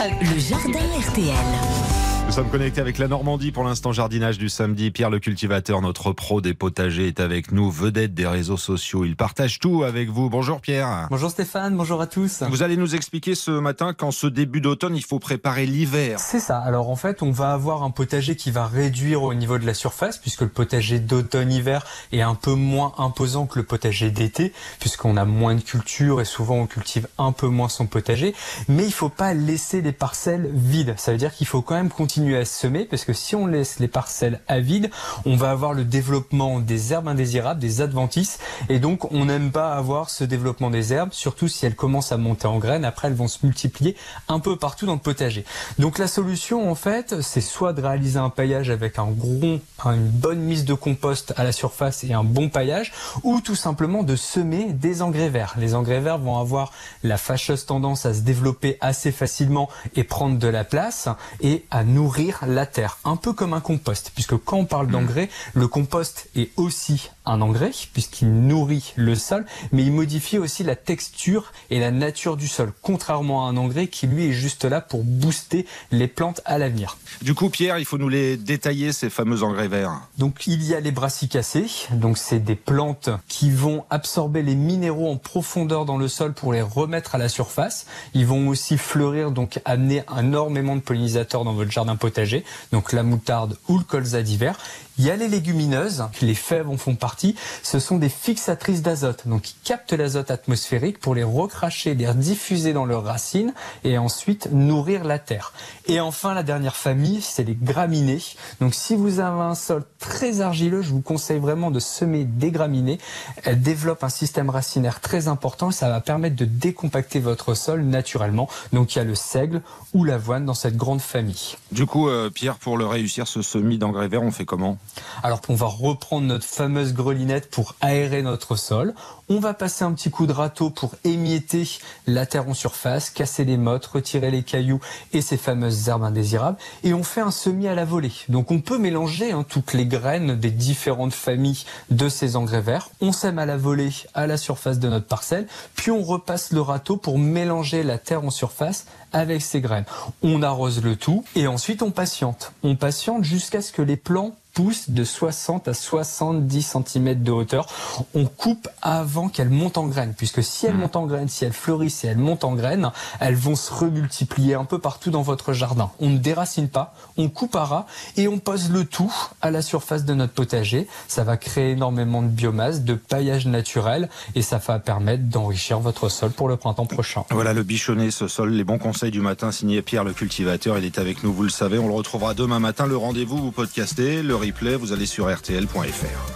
Le jardin RTL. Nous sommes connectés avec la Normandie pour l'instant jardinage du samedi. Pierre le cultivateur, notre pro des potagers, est avec nous, vedette des réseaux sociaux. Il partage tout avec vous. Bonjour Pierre. Bonjour Stéphane, bonjour à tous. Vous allez nous expliquer ce matin qu'en ce début d'automne, il faut préparer l'hiver. C'est ça. Alors en fait, on va avoir un potager qui va réduire au niveau de la surface puisque le potager d'automne-hiver est un peu moins imposant que le potager d'été puisqu'on a moins de culture et souvent on cultive un peu moins son potager. Mais il faut pas laisser des parcelles vides. Ça veut dire qu'il faut quand même continuer à semer parce que si on laisse les parcelles à vide, on va avoir le développement des herbes indésirables, des adventices et donc on n'aime pas avoir ce développement des herbes, surtout si elles commencent à monter en graines. Après, elles vont se multiplier un peu partout dans le potager. Donc la solution, en fait, c'est soit de réaliser un paillage avec un gros, une bonne mise de compost à la surface et un bon paillage, ou tout simplement de semer des engrais verts. Les engrais verts vont avoir la fâcheuse tendance à se développer assez facilement et prendre de la place et à nourrir nourrir la terre, un peu comme un compost, puisque quand on parle d'engrais, le compost est aussi un engrais, puisqu'il nourrit le sol, mais il modifie aussi la texture et la nature du sol, contrairement à un engrais qui lui est juste là pour booster les plantes à l'avenir. Du coup, Pierre, il faut nous les détailler, ces fameux engrais verts. Donc il y a les brassicacées, donc c'est des plantes qui vont absorber les minéraux en profondeur dans le sol pour les remettre à la surface. Ils vont aussi fleurir, donc amener énormément de pollinisateurs dans votre jardin potager, donc la moutarde ou le colza d'hiver. Il y a les légumineuses, les fèves en font partie. Ce sont des fixatrices d'azote, donc qui captent l'azote atmosphérique pour les recracher, les diffuser dans leurs racines et ensuite nourrir la terre. Et enfin, la dernière famille, c'est les graminées. Donc si vous avez un sol très argileux, je vous conseille vraiment de semer des graminées. Elles développent un système racinaire très important. Ça va permettre de décompacter votre sol naturellement. Donc il y a le seigle ou l'avoine dans cette grande famille. Du coup, euh, Pierre, pour le réussir, ce semis d'engrais vert, on fait comment? Alors on va reprendre notre fameuse pour aérer notre sol. On va passer un petit coup de râteau pour émietter la terre en surface, casser les mottes, retirer les cailloux et ces fameuses herbes indésirables. Et on fait un semis à la volée. Donc on peut mélanger hein, toutes les graines des différentes familles de ces engrais verts. On sème à la volée à la surface de notre parcelle, puis on repasse le râteau pour mélanger la terre en surface avec ces graines. On arrose le tout et ensuite on patiente. On patiente jusqu'à ce que les plants pousse de 60 à 70 cm de hauteur. On coupe avant qu'elles montent en graines, puisque si elles mmh. montent en graines, si elles fleurissent, si elles montent en graines, elles vont se remultiplier un peu partout dans votre jardin. On ne déracine pas, on coupe à ras et on pose le tout à la surface de notre potager. Ça va créer énormément de biomasse, de paillage naturel et ça va permettre d'enrichir votre sol pour le printemps prochain. Voilà le bichonnet, ce sol, les bons conseils du matin signé Pierre le cultivateur. Il est avec nous, vous le savez. On le retrouvera demain matin. Le rendez-vous, vous podcastez, le replay, vous allez sur rtl.fr.